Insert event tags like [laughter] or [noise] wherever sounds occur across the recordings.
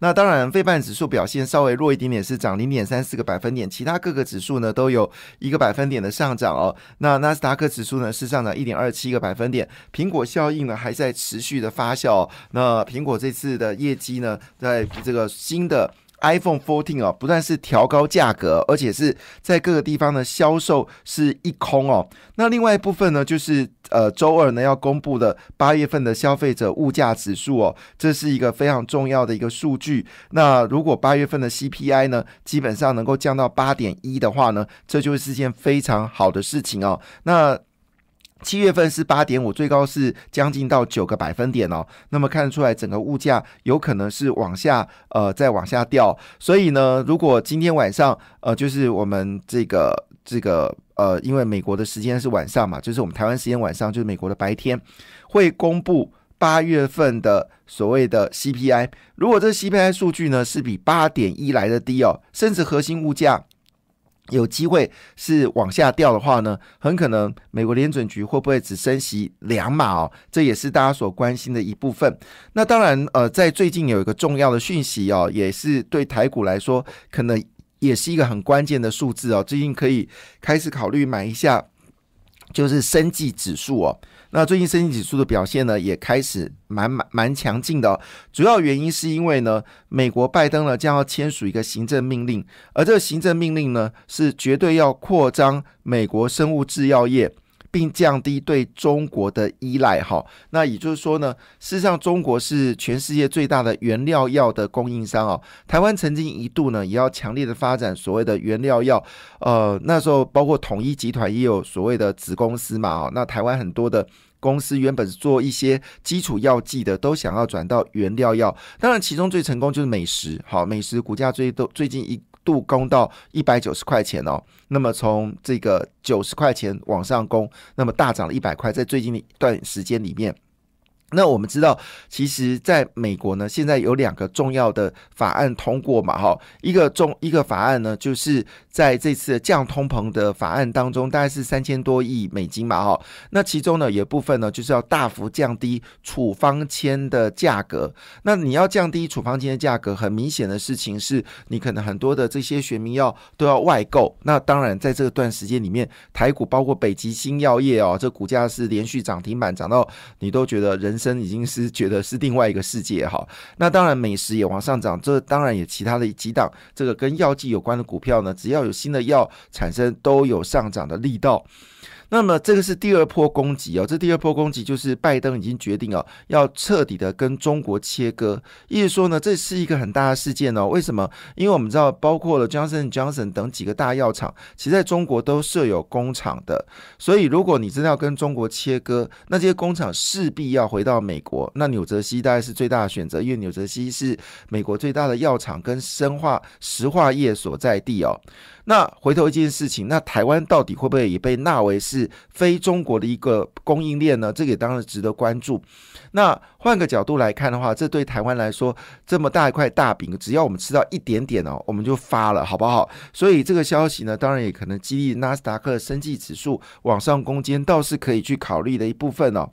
那当然，费半指数表现稍微弱一点点，是涨零点三四个百分点，其他各个指数呢都有一个百分点的上涨哦。那纳斯达克指数呢是上涨一点二七个百分点，苹果效应呢还在持续的发酵。那苹果这次的业绩呢，在这个新的 iPhone 14哦，不但是调高价格，而且是在各个地方的销售是一空哦。那另外一部分呢，就是呃周二呢要公布的八月份的消费者物价指数哦，这是一个非常重要的一个数据。那如果八月份的 CPI 呢，基本上能够降到八点一的话呢，这就是件非常好的事情哦。那七月份是八点五，最高是将近到九个百分点哦。那么看得出来，整个物价有可能是往下，呃，再往下掉。所以呢，如果今天晚上，呃，就是我们这个这个，呃，因为美国的时间是晚上嘛，就是我们台湾时间晚上，就是美国的白天，会公布八月份的所谓的 CPI。如果这 CPI 数据呢是比八点一来的低哦，甚至核心物价。有机会是往下掉的话呢，很可能美国联准局会不会只升息两码哦？这也是大家所关心的一部分。那当然，呃，在最近有一个重要的讯息哦，也是对台股来说，可能也是一个很关键的数字哦。最近可以开始考虑买一下，就是生技指数哦。那最近生技指数的表现呢，也开始蛮蛮蛮强劲的。主要原因是因为呢，美国拜登呢将要签署一个行政命令，而这个行政命令呢是绝对要扩张美国生物制药业。并降低对中国的依赖，哈，那也就是说呢，事实上中国是全世界最大的原料药的供应商哦。台湾曾经一度呢，也要强烈的发展所谓的原料药，呃，那时候包括统一集团也有所谓的子公司嘛，哦，那台湾很多的公司原本是做一些基础药剂的，都想要转到原料药。当然，其中最成功就是美食，好，美食股价最都最近一。度攻到一百九十块钱哦，那么从这个九十块钱往上攻，那么大涨了一百块，在最近的一段时间里面。那我们知道，其实在美国呢，现在有两个重要的法案通过嘛，哈，一个重一个法案呢，就是在这次的降通膨的法案当中，大概是三千多亿美金嘛，哈，那其中呢，有部分呢，就是要大幅降低处方签的价格。那你要降低处方签的价格，很明显的事情是，你可能很多的这些学名药都要外购。那当然，在这段时间里面，台股包括北极星药业哦，这股价是连续涨停板，涨到你都觉得人。生已经是觉得是另外一个世界哈，那当然美食也往上涨，这当然也其他的几档这个跟药剂有关的股票呢，只要有新的药产生，都有上涨的力道。那么这个是第二波攻击哦，这第二波攻击就是拜登已经决定哦，要彻底的跟中国切割。意思说呢，这是一个很大的事件哦。为什么？因为我们知道，包括了 Johnson Johnson 等几个大药厂，其实在中国都设有工厂的。所以，如果你真的要跟中国切割，那这些工厂势必要回到美国。那纽泽西大概是最大的选择，因为纽泽西是美国最大的药厂跟生化石化业所在地哦。那回头一件事情，那台湾到底会不会也被纳为是非中国的一个供应链呢？这个也当然值得关注。那换个角度来看的话，这对台湾来说这么大一块大饼，只要我们吃到一点点哦，我们就发了，好不好？所以这个消息呢，当然也可能激励纳斯达克生技指数往上攻坚，倒是可以去考虑的一部分哦。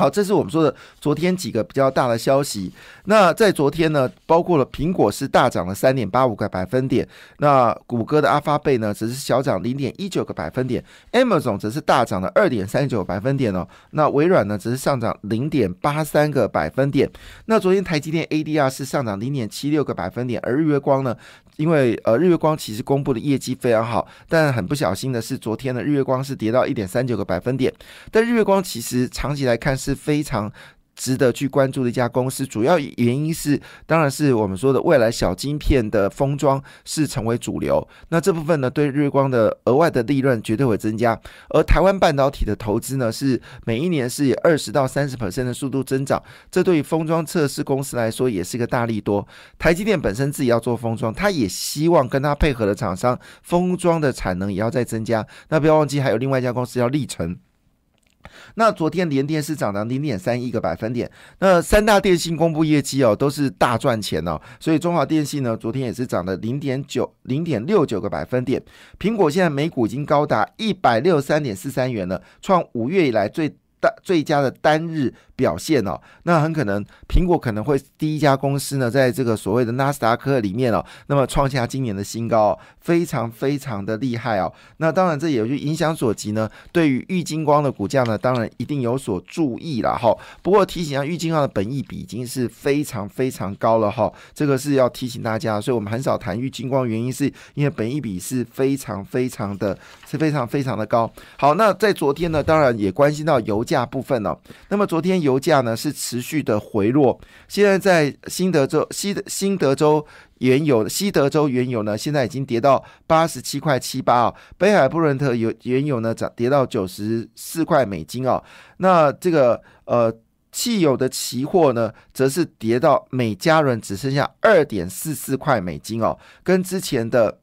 好，这是我们说的昨天几个比较大的消息。那在昨天呢，包括了苹果是大涨了三点八五个百分点，那谷歌的阿发贝呢只是小涨零点一九个百分点，Amazon 则是大涨了二点三九百分点哦。那微软呢只是上涨零点八三个百分点。那昨天台积电 ADR 是上涨零点七六个百分点，而日月光呢？因为呃，日月光其实公布的业绩非常好，但很不小心的是，昨天的日月光是跌到一点三九个百分点。但日月光其实长期来看是非常。值得去关注的一家公司，主要原因是，当然是我们说的未来小晶片的封装是成为主流。那这部分呢，对日光的额外的利润绝对会增加。而台湾半导体的投资呢，是每一年是以二十到三十 percent 的速度增长，这对于封装测试公司来说也是一个大利多。台积电本身自己要做封装，它也希望跟它配合的厂商封装的产能也要再增加。那不要忘记，还有另外一家公司叫立成。那昨天联电是涨了零点三一个百分点，那三大电信公布业绩哦，都是大赚钱哦，所以中华电信呢，昨天也是涨了零点九零点六九个百分点。苹果现在每股已经高达一百六十三点四三元了，创五月以来最大最佳的单日。表现哦，那很可能苹果可能会第一家公司呢，在这个所谓的纳斯达克里面哦，那么创下今年的新高，非常非常的厉害哦。那当然这也就影响所及呢，对于玉金光的股价呢，当然一定有所注意了哈。不过提醒下，玉金光的本益比已经是非常非常高了哈，这个是要提醒大家，所以我们很少谈玉金光，原因是因为本益比是非常非常的，是非常非常的高。好，那在昨天呢，当然也关心到油价部分了。那么昨天油价呢是持续的回落，现在在新德州西新德州原油西德州原油呢，现在已经跌到八十七块七八啊，北海布伦特油原油呢涨跌到九十四块美金啊，那这个呃汽油的期货呢，则是跌到每加仑只剩下二点四四块美金哦，跟之前的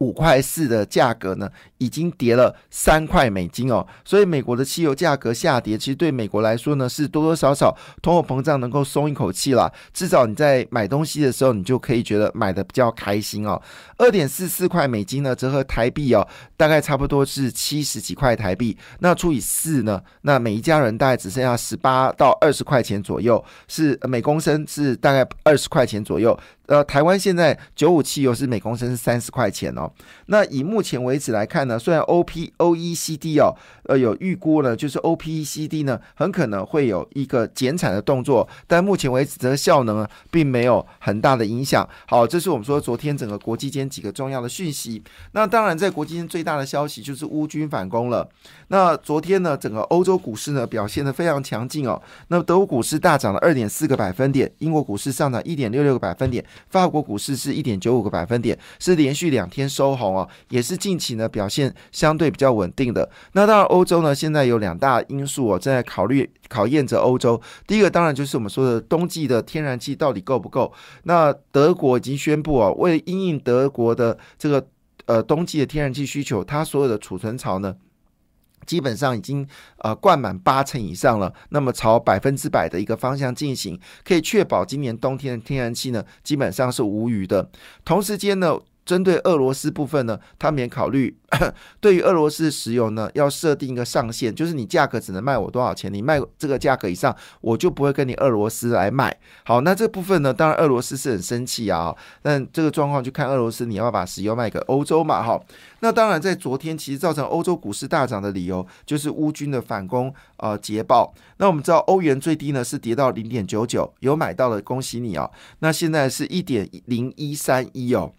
五块四的价格呢。已经跌了三块美金哦，所以美国的汽油价格下跌，其实对美国来说呢，是多多少少通货膨胀能够松一口气了。至少你在买东西的时候，你就可以觉得买的比较开心哦。二点四四块美金呢，折合台币哦，大概差不多是七十几块台币。那除以四呢，那每一家人大概只剩下十八到二十块钱左右，是每公升是大概二十块钱左右。呃，台湾现在九五汽油是每公升是三十块钱哦。那以目前为止来看。呢虽然 O P O E C D 哦，呃，有预估呢，就是 O P E C D 呢，很可能会有一个减产的动作，但目前为止，这个效能并没有很大的影响。好，这是我们说昨天整个国际间几个重要的讯息。那当然，在国际间最大的消息就是乌军反攻了。那昨天呢，整个欧洲股市呢表现的非常强劲哦。那德国股市大涨了二点四个百分点，英国股市上涨一点六六个百分点，法国股市是一点九五个百分点，是连续两天收红哦，也是近期呢表现。相对比较稳定的，那当然欧洲呢，现在有两大因素哦，正在考虑考验着欧洲。第一个当然就是我们说的冬季的天然气到底够不够。那德国已经宣布啊，为了因应德国的这个呃冬季的天然气需求，它所有的储存槽呢，基本上已经呃灌满八成以上了。那么朝百分之百的一个方向进行，可以确保今年冬天的天然气呢，基本上是无虞的。同时间呢。针对俄罗斯部分呢，他们也考虑 [coughs] 对于俄罗斯石油呢，要设定一个上限，就是你价格只能卖我多少钱，你卖这个价格以上，我就不会跟你俄罗斯来卖。好，那这部分呢，当然俄罗斯是很生气啊，但这个状况就看俄罗斯你要把石油卖给欧洲嘛，哈。那当然在昨天其实造成欧洲股市大涨的理由，就是乌军的反攻呃捷报。那我们知道欧元最低呢是跌到零点九九，有买到的恭喜你啊。那现在是一点零一三一哦。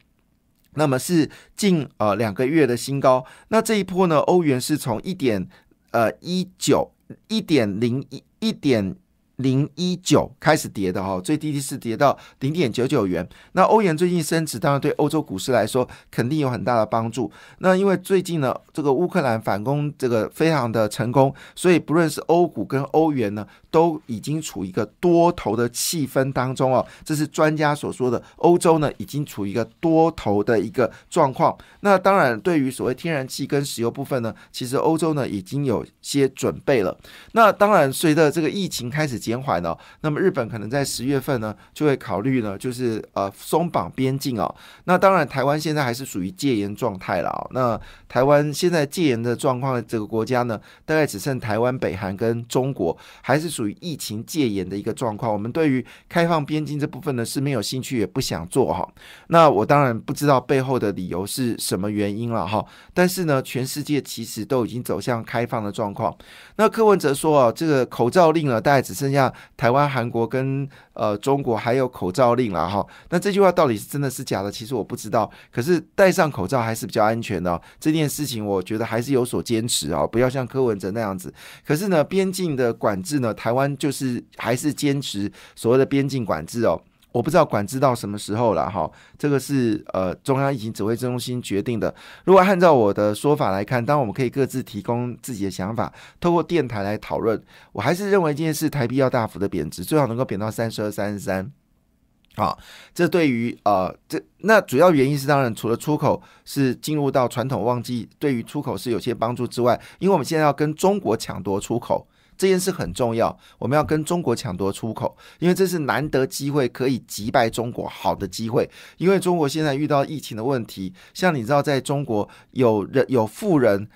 那么是近呃两个月的新高，那这一波呢，欧元是从一点呃一九一点零一一点。零一九开始跌的哈，最低的是跌到零点九九元。那欧元最近升值，当然对欧洲股市来说肯定有很大的帮助。那因为最近呢，这个乌克兰反攻这个非常的成功，所以不论是欧股跟欧元呢，都已经处于一个多头的气氛当中哦。这是专家所说的，欧洲呢已经处于一个多头的一个状况。那当然，对于所谓天然气跟石油部分呢，其实欧洲呢已经有些准备了。那当然，随着这个疫情开始减缓呢，那么日本可能在十月份呢就会考虑呢，就是呃松绑边境哦。那当然，台湾现在还是属于戒严状态了啊。那台湾现在戒严的状况，这个国家呢，大概只剩台湾、北韩跟中国还是属于疫情戒严的一个状况。我们对于开放边境这部分呢是没有兴趣，也不想做哈。那我当然不知道背后的理由是什么原因了哈。但是呢，全世界其实都已经走向开放的状况。那柯文哲说啊，这个口罩令呢，大概只剩下那台湾、韩国跟呃中国还有口罩令了哈。那这句话到底是真的是假的？其实我不知道。可是戴上口罩还是比较安全的。这件事情我觉得还是有所坚持啊，不要像柯文哲那样子。可是呢，边境的管制呢，台湾就是还是坚持所谓的边境管制哦。我不知道管制到什么时候了哈，这个是呃中央疫情指挥中心决定的。如果按照我的说法来看，当我们可以各自提供自己的想法，透过电台来讨论。我还是认为这件事台币要大幅的贬值，最好能够贬到三十二、三十三。啊，这对于呃，这那主要原因是当然除了出口是进入到传统旺季，对于出口是有些帮助之外，因为我们现在要跟中国抢夺出口。这件事很重要，我们要跟中国抢夺出口，因为这是难得机会，可以击败中国好的机会。因为中国现在遇到疫情的问题，像你知道，在中国有人有富人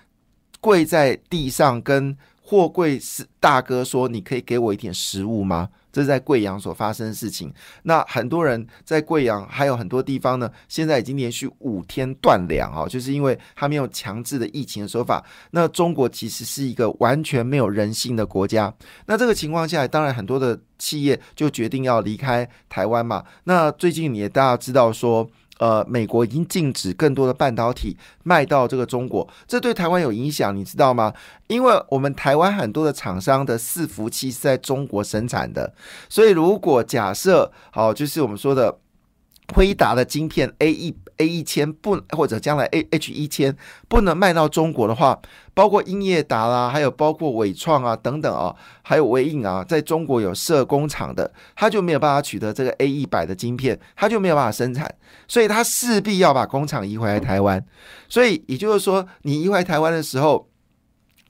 跪在地上跟货柜是大哥说：“你可以给我一点食物吗？”这是在贵阳所发生的事情。那很多人在贵阳，还有很多地方呢，现在已经连续五天断粮啊，就是因为他没有强制的疫情的说法。那中国其实是一个完全没有人性的国家。那这个情况下，当然很多的企业就决定要离开台湾嘛。那最近你也大家知道说。呃，美国已经禁止更多的半导体卖到这个中国，这对台湾有影响，你知道吗？因为我们台湾很多的厂商的伺服器是在中国生产的，所以如果假设好，就是我们说的。辉达的晶片 A 一 A 一千不或者将来 A H 一千不能卖到中国的话，包括英业达啦，还有包括伟创啊等等啊，还有微影啊，在中国有设工厂的，他就没有办法取得这个 A 一百的晶片，他就没有办法生产，所以他势必要把工厂移回来台湾。所以也就是说，你移回台湾的时候，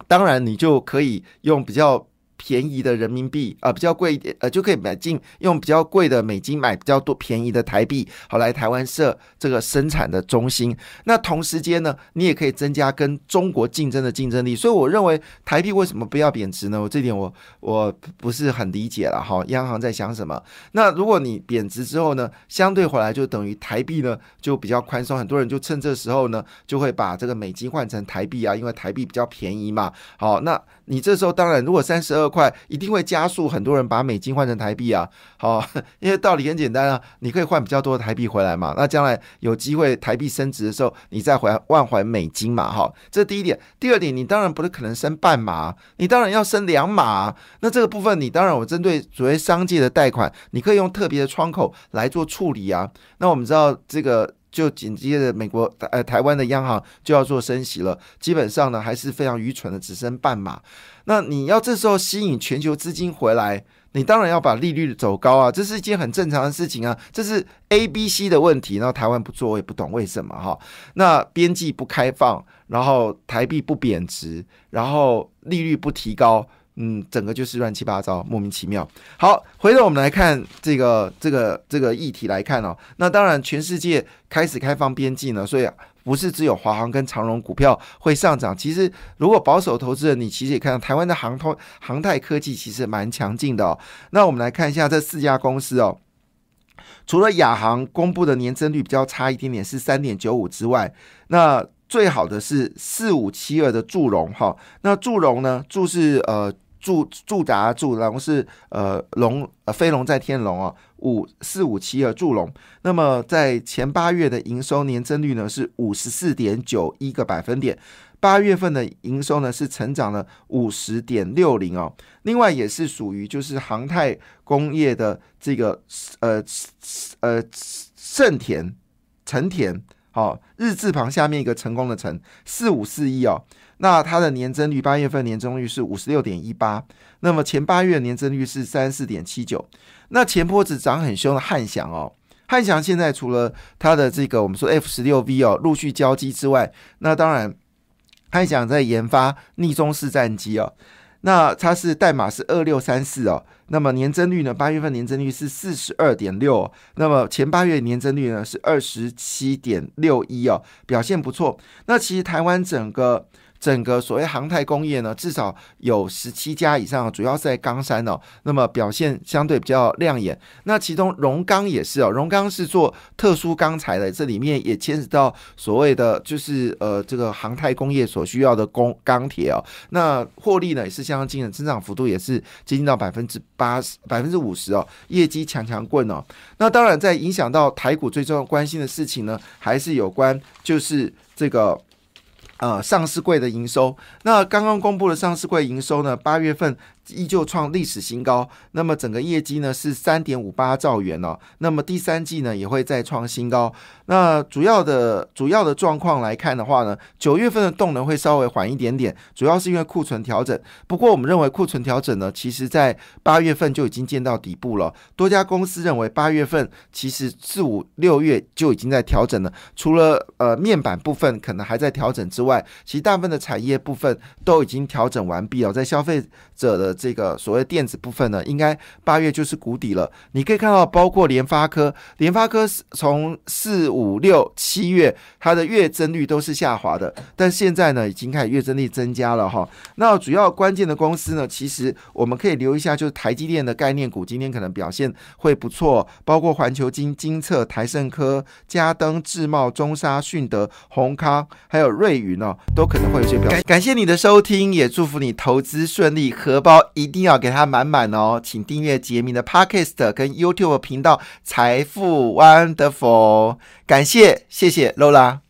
当然你就可以用比较。便宜的人民币啊，比较贵一点，呃，就可以买进用比较贵的美金买比较多便宜的台币，好来台湾设这个生产的中心。那同时间呢，你也可以增加跟中国竞争的竞争力。所以我认为台币为什么不要贬值呢？我这点我我不是很理解了哈。央行在想什么？那如果你贬值之后呢，相对回来就等于台币呢就比较宽松，很多人就趁这时候呢就会把这个美金换成台币啊，因为台币比较便宜嘛。好，那。你这时候当然，如果三十二 [laughs] 快，一定会加速很多人把美金换成台币啊。好，[laughs] 因为道理很简单啊，你可以换比较多的台币回来嘛。那将来有机会台币升值的时候，你再还换还美金嘛。哈，这第一点。第二点，你当然不是可能升半码，你当然要升两码。那这个部分，你当然我针对所谓商界的贷款，你可以用特别的窗口来做处理啊。那我们知道这个。就紧接着美国呃台湾的央行就要做升息了，基本上呢还是非常愚蠢的，只升半码。那你要这时候吸引全球资金回来，你当然要把利率走高啊，这是一件很正常的事情啊。这是 A、B、C 的问题，然后台湾不做，我也不懂为什么哈。那边际不开放，然后台币不贬值，然后利率不提高。嗯，整个就是乱七八糟，莫名其妙。好，回头我们来看这个这个这个议题来看哦。那当然，全世界开始开放边境了，所以不是只有华航跟长荣股票会上涨。其实，如果保守投资人，你其实也看到台湾的航通航太科技其实蛮强劲的哦。那我们来看一下这四家公司哦，除了亚航公布的年增率比较差一点点，是三点九五之外，那最好的是四五七二的祝融哈。那祝融呢，祝是呃。驻驻达驻龙是呃龙呃飞龙在天龙哦五四五七二驻龙，那么在前八月的营收年增率呢是五十四点九一个百分点，八月份的营收呢是成长了五十点六零哦，另外也是属于就是航太工业的这个呃呃盛田成田好日字旁下面一个成功的成四五四一哦。那它的年增率，八月份年增率是五十六点一八，那么前八月年增率是三十四点七九。那前波子涨很凶的汉翔哦，汉翔现在除了它的这个我们说 F 十六 V 哦陆续交机之外，那当然汉翔在研发逆中式战机哦，那它是代码是二六三四哦，那么年增率呢，八月份年增率是四十二点六，那么前八月年增率呢是二十七点六一哦，表现不错。那其实台湾整个整个所谓航太工业呢，至少有十七家以上，主要是在冈山哦。那么表现相对比较亮眼。那其中荣钢也是哦，荣钢是做特殊钢材的，这里面也牵扯到所谓的就是呃这个航太工业所需要的工钢铁哦。那获利呢也是相当惊人，增长幅度也是接近到百分之八十、百分之五十哦，业绩强强棍哦。那当然在影响到台股最重要关心的事情呢，还是有关就是这个。呃，上市柜的营收，那刚刚公布的上市柜营收呢？八月份依旧创历史新高。那么整个业绩呢是三点五八兆元哦。那么第三季呢也会再创新高。那主要的主要的状况来看的话呢，九月份的动能会稍微缓一点点，主要是因为库存调整。不过我们认为库存调整呢，其实在八月份就已经见到底部了。多家公司认为八月份其实四五六月就已经在调整了。除了呃面板部分可能还在调整之外，其实大部分的产业部分都已经调整完毕了。在消费者的这个所谓电子部分呢，应该八月就是谷底了。你可以看到，包括联发科，联发科从四五六七月它的月增率都是下滑的，但现在呢已经开始月增率增加了哈。那主要关键的公司呢，其实我们可以留一下，就是台积电的概念股今天可能表现会不错，包括环球金、金策、台盛科、嘉登、智茂、中沙、迅德、宏康，还有瑞云哦，都可能会有些表现。感谢你的收听，也祝福你投资顺利，荷包一定要给它满满哦。请订阅杰明的 Podcast 跟 YouTube 频道财富 Wonderful。感谢，谢谢露拉。